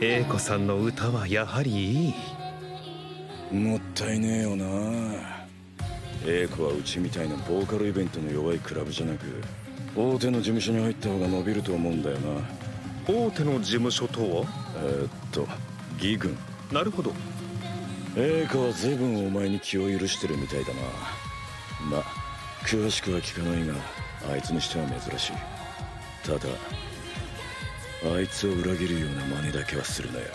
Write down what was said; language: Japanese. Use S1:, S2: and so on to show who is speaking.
S1: 英子さんの歌はやはりいい。
S2: もったいねえよな。英子はうちみたいなボーカルイベントの弱いクラブじゃなく大手の事務所に入った方が伸びると思うんだよな。
S1: 大手の事務所とは？
S2: えー、っと義軍。
S1: なるほど。
S2: 英子は随分お前に気を許してるみたいだな。ま詳しくは聞かないがあいつにしては珍しい。ただあいつを裏切るような真似だけはするなよ。